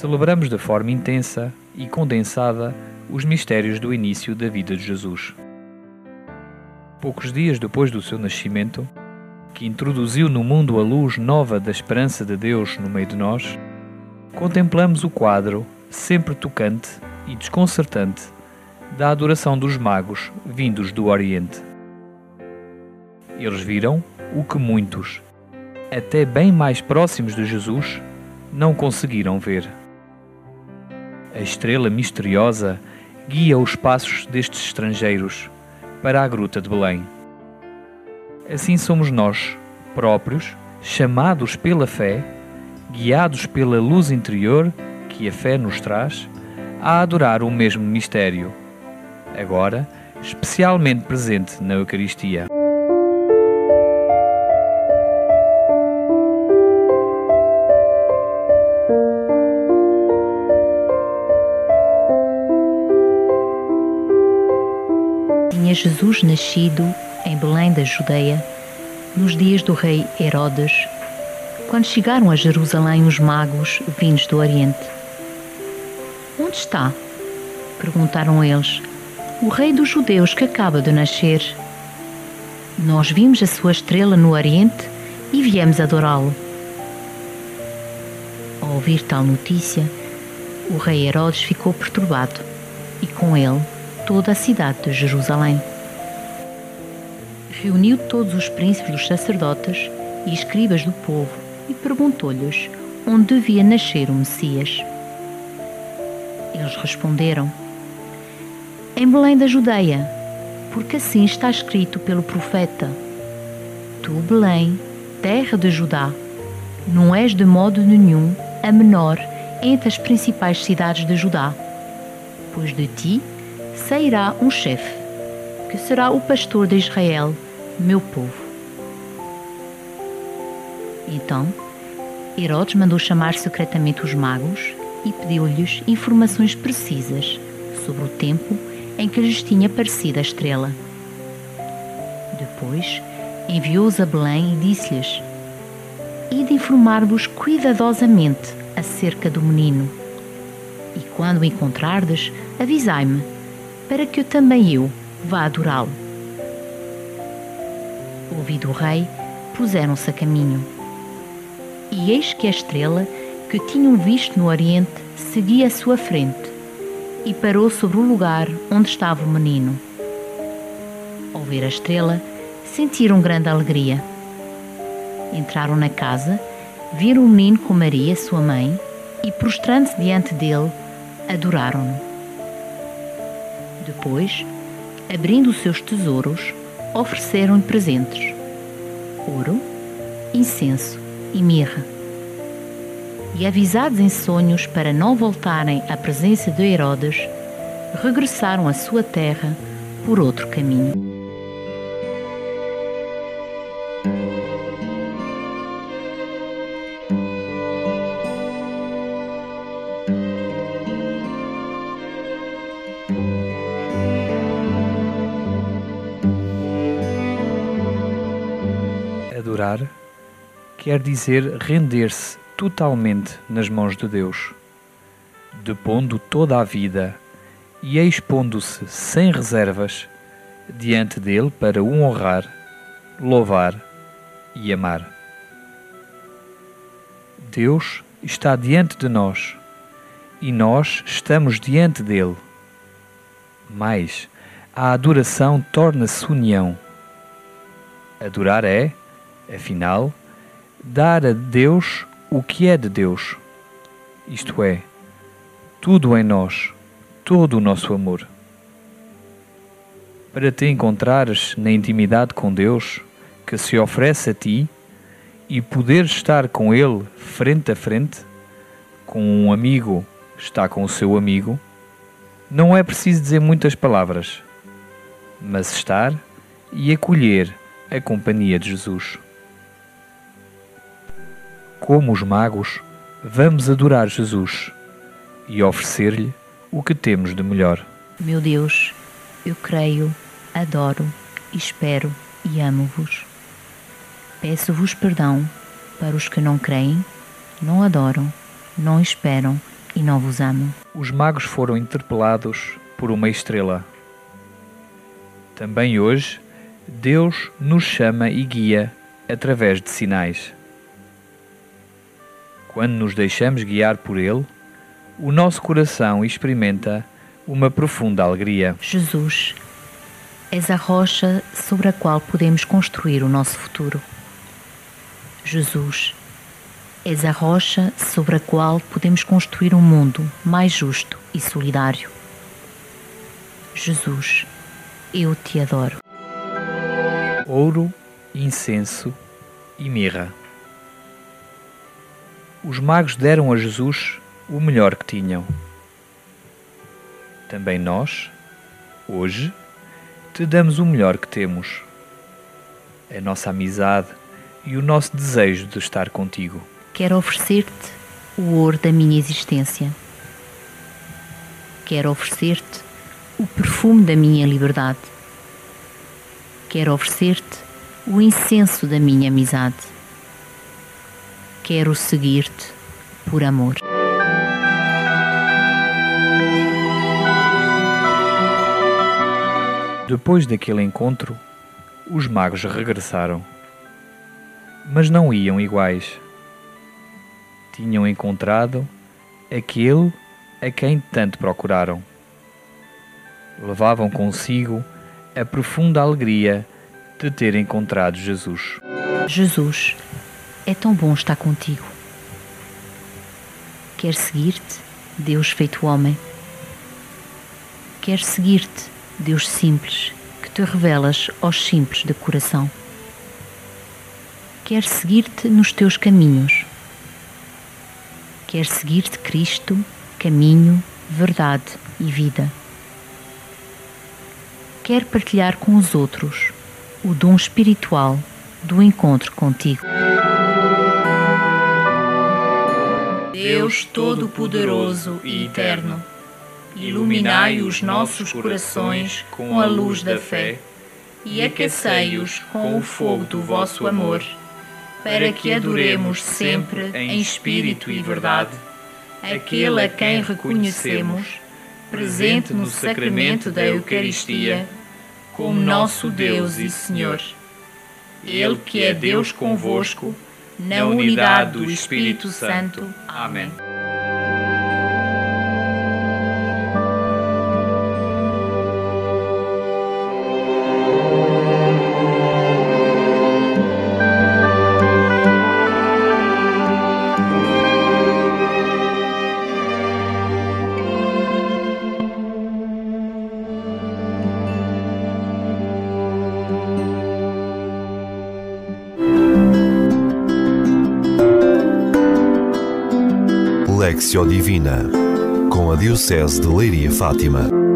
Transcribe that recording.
Celebramos de forma intensa e condensada os mistérios do início da vida de Jesus. Poucos dias depois do seu nascimento, que introduziu no mundo a luz nova da esperança de Deus no meio de nós, contemplamos o quadro, sempre tocante e desconcertante, da adoração dos magos vindos do Oriente. Eles viram o que muitos, até bem mais próximos de Jesus, não conseguiram ver. A estrela misteriosa guia os passos destes estrangeiros para a Gruta de Belém. Assim somos nós, próprios, chamados pela fé, guiados pela luz interior que a fé nos traz, a adorar o mesmo mistério, agora especialmente presente na Eucaristia. Tinha Jesus nascido em Belém da Judeia, nos dias do rei Herodes, quando chegaram a Jerusalém os magos vindos do Oriente. Onde está? perguntaram eles. O rei dos judeus que acaba de nascer. Nós vimos a sua estrela no Oriente e viemos adorá-lo. Ao ouvir tal notícia, o rei Herodes ficou perturbado e com ele toda a cidade de Jerusalém. Reuniu todos os príncipes dos sacerdotes e escribas do povo e perguntou-lhes onde devia nascer o Messias. Eles responderam: Em Belém da Judeia, porque assim está escrito pelo profeta: Tu, Belém, terra de Judá, não és de modo nenhum a menor entre as principais cidades de Judá, pois de ti sairá um chefe, que será o pastor de Israel, meu povo. Então, Herodes mandou chamar secretamente os magos e pediu-lhes informações precisas sobre o tempo em que lhes tinha aparecido a estrela. Depois, enviou-os a Belém e disse-lhes: Ide informar-vos cuidadosamente acerca do menino. E quando o encontrardes, avisai-me para que eu também eu vá adorá-lo. Ouvido o rei, puseram-se a caminho. E eis que a estrela que tinham visto no oriente seguia à sua frente e parou sobre o lugar onde estava o menino. Ao ver a estrela, sentiram grande alegria. Entraram na casa, viram o menino com Maria, sua mãe, e prostrando-se diante dele, adoraram-no. Depois, abrindo seus tesouros, ofereceram-lhe presentes: ouro, incenso e mirra. E avisados em sonhos para não voltarem à presença de Herodes, regressaram à sua terra por outro caminho. Quer dizer render-se totalmente nas mãos de Deus, depondo toda a vida e expondo-se sem reservas diante dele para o honrar, louvar e amar. Deus está diante de nós e nós estamos diante dele. Mas a adoração torna-se união. Adorar é, Afinal, dar a Deus o que é de Deus, isto é, tudo em nós, todo o nosso amor. Para te encontrares na intimidade com Deus, que se oferece a ti, e poder estar com ele frente a frente, com um amigo está com o seu amigo, não é preciso dizer muitas palavras, mas estar e acolher a companhia de Jesus. Como os magos, vamos adorar Jesus e oferecer-lhe o que temos de melhor. Meu Deus, eu creio, adoro, espero e amo-vos. Peço-vos perdão para os que não creem, não adoram, não esperam e não vos amam. Os magos foram interpelados por uma estrela. Também hoje, Deus nos chama e guia através de sinais. Quando nos deixamos guiar por Ele, o nosso coração experimenta uma profunda alegria. Jesus, és a rocha sobre a qual podemos construir o nosso futuro. Jesus, és a rocha sobre a qual podemos construir um mundo mais justo e solidário. Jesus, eu te adoro. Ouro, incenso e mirra. Os magos deram a Jesus o melhor que tinham. Também nós, hoje, te damos o melhor que temos. A nossa amizade e o nosso desejo de estar contigo. Quero oferecer-te o ouro da minha existência. Quero oferecer-te o perfume da minha liberdade. Quero oferecer-te o incenso da minha amizade. Quero seguir-te por amor. Depois daquele encontro, os magos regressaram. Mas não iam iguais. Tinham encontrado aquele a quem tanto procuraram. Levavam consigo a profunda alegria de ter encontrado Jesus. Jesus, é tão bom estar contigo. Quer seguir-te, Deus feito homem. Quer seguir-te, Deus simples, que te revelas aos simples de coração. Quer seguir-te nos teus caminhos. Quer seguir-te, Cristo, caminho, verdade e vida. Quer partilhar com os outros o dom espiritual do encontro contigo. Deus Todo-Poderoso e Eterno, iluminai os nossos corações com a luz da fé e aquecei-os com o fogo do vosso amor, para que adoremos sempre em espírito e verdade aquele a quem reconhecemos, presente no sacramento da Eucaristia, como nosso Deus e Senhor. Ele que é Deus convosco, na unidade do Espírito Santo. Amém. Lexio Divina, com a Diocese de Leiria Fátima.